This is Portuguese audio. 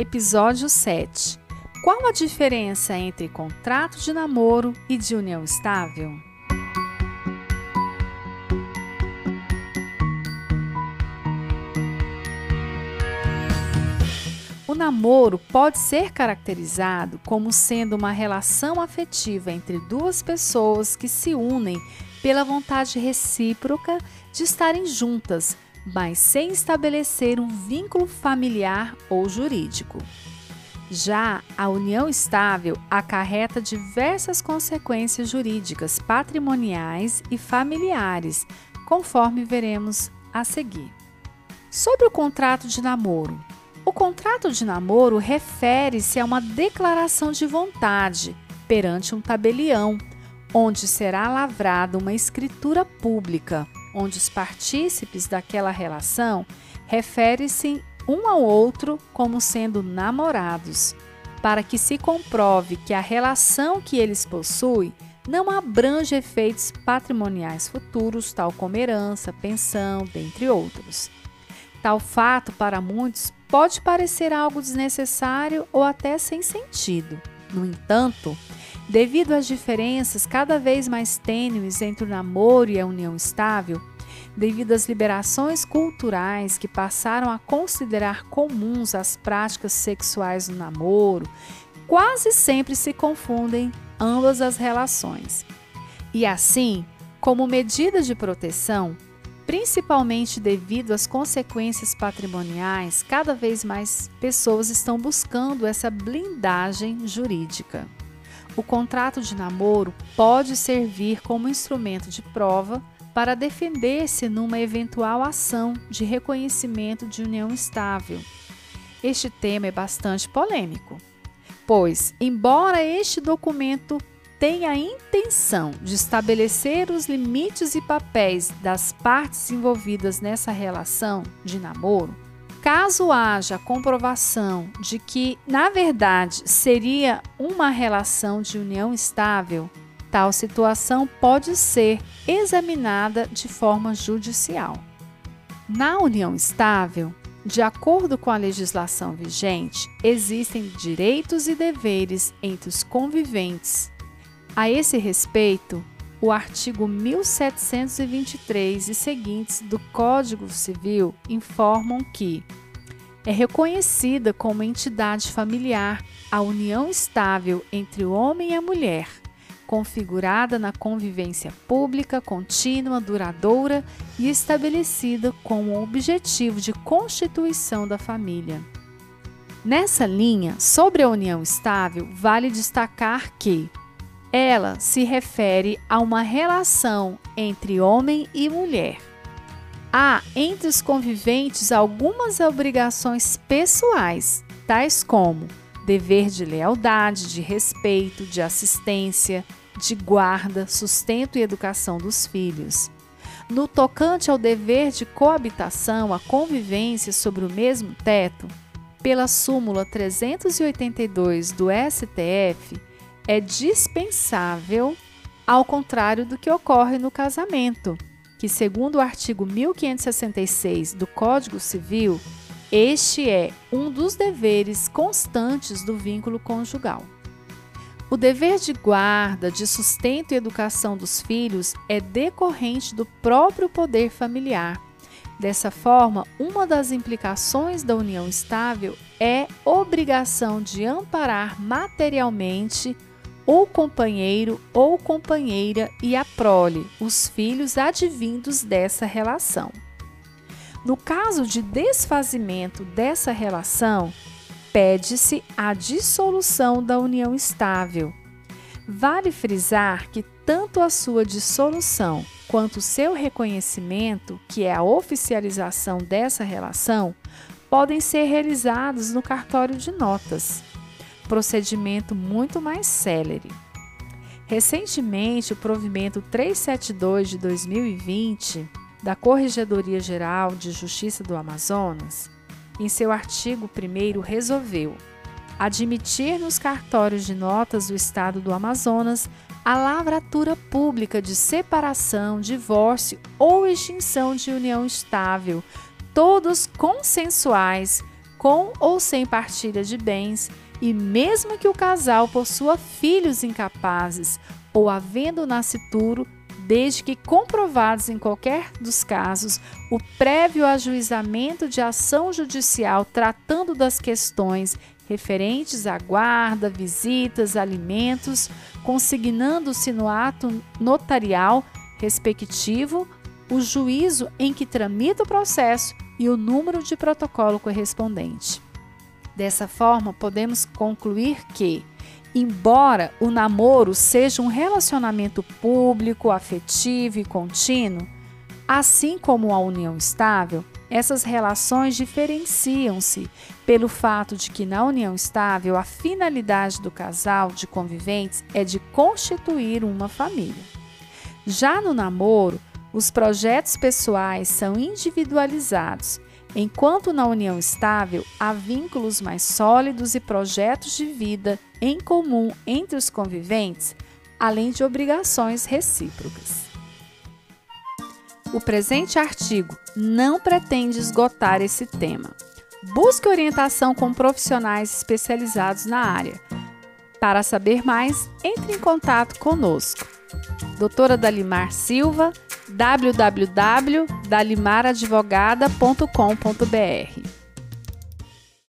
Episódio 7. Qual a diferença entre contrato de namoro e de união estável? O namoro pode ser caracterizado como sendo uma relação afetiva entre duas pessoas que se unem pela vontade recíproca de estarem juntas mas sem estabelecer um vínculo familiar ou jurídico. Já a união estável acarreta diversas consequências jurídicas, patrimoniais e familiares, conforme veremos a seguir. Sobre o contrato de namoro. O contrato de namoro refere-se a uma declaração de vontade perante um tabelião, onde será lavrada uma escritura pública onde os partícipes daquela relação referem-se um ao outro como sendo namorados, para que se comprove que a relação que eles possuem não abrange efeitos patrimoniais futuros, tal como herança, pensão, dentre outros. Tal fato, para muitos, pode parecer algo desnecessário ou até sem sentido. No entanto, Devido às diferenças cada vez mais tênues entre o namoro e a união estável, devido às liberações culturais que passaram a considerar comuns as práticas sexuais no namoro, quase sempre se confundem ambas as relações. E assim, como medida de proteção, principalmente devido às consequências patrimoniais, cada vez mais pessoas estão buscando essa blindagem jurídica. O contrato de namoro pode servir como instrumento de prova para defender-se numa eventual ação de reconhecimento de união estável. Este tema é bastante polêmico, pois, embora este documento tenha a intenção de estabelecer os limites e papéis das partes envolvidas nessa relação de namoro, Caso haja comprovação de que, na verdade, seria uma relação de união estável, tal situação pode ser examinada de forma judicial. Na união estável, de acordo com a legislação vigente, existem direitos e deveres entre os conviventes. A esse respeito, o artigo 1723 e seguintes do Código Civil informam que é reconhecida como entidade familiar a união estável entre o homem e a mulher, configurada na convivência pública, contínua, duradoura e estabelecida com o objetivo de constituição da família. Nessa linha, sobre a união estável, vale destacar que ela se refere a uma relação entre homem e mulher. Há entre os conviventes algumas obrigações pessoais, tais como dever de lealdade, de respeito, de assistência, de guarda, sustento e educação dos filhos. No tocante ao dever de coabitação, a convivência sobre o mesmo teto, pela súmula 382 do STF, é dispensável, ao contrário do que ocorre no casamento, que, segundo o artigo 1566 do Código Civil, este é um dos deveres constantes do vínculo conjugal. O dever de guarda, de sustento e educação dos filhos é decorrente do próprio poder familiar. Dessa forma, uma das implicações da união estável é obrigação de amparar materialmente ou companheiro ou companheira e a prole, os filhos advindos dessa relação. No caso de desfazimento dessa relação, pede-se a dissolução da união estável. Vale frisar que tanto a sua dissolução quanto o seu reconhecimento, que é a oficialização dessa relação, podem ser realizados no cartório de notas procedimento muito mais célere. Recentemente, o provimento 372 de 2020 da Corregedoria Geral de Justiça do Amazonas, em seu artigo 1 resolveu admitir nos cartórios de notas do Estado do Amazonas a lavratura pública de separação, divórcio ou extinção de união estável, todos consensuais com ou sem partilha de bens, e mesmo que o casal possua filhos incapazes ou havendo nascituro, desde que comprovados em qualquer dos casos o prévio ajuizamento de ação judicial tratando das questões referentes à guarda, visitas, alimentos, consignando-se no ato notarial respectivo o juízo em que tramita o processo e o número de protocolo correspondente. Dessa forma, podemos concluir que, embora o namoro seja um relacionamento público, afetivo e contínuo, assim como a união estável, essas relações diferenciam-se pelo fato de que na união estável a finalidade do casal de conviventes é de constituir uma família. Já no namoro, os projetos pessoais são individualizados, enquanto na união estável há vínculos mais sólidos e projetos de vida em comum entre os conviventes, além de obrigações recíprocas. O presente artigo não pretende esgotar esse tema. Busque orientação com profissionais especializados na área. Para saber mais, entre em contato conosco. Doutora Dalimar Silva, www.dalimaradvogada.com.br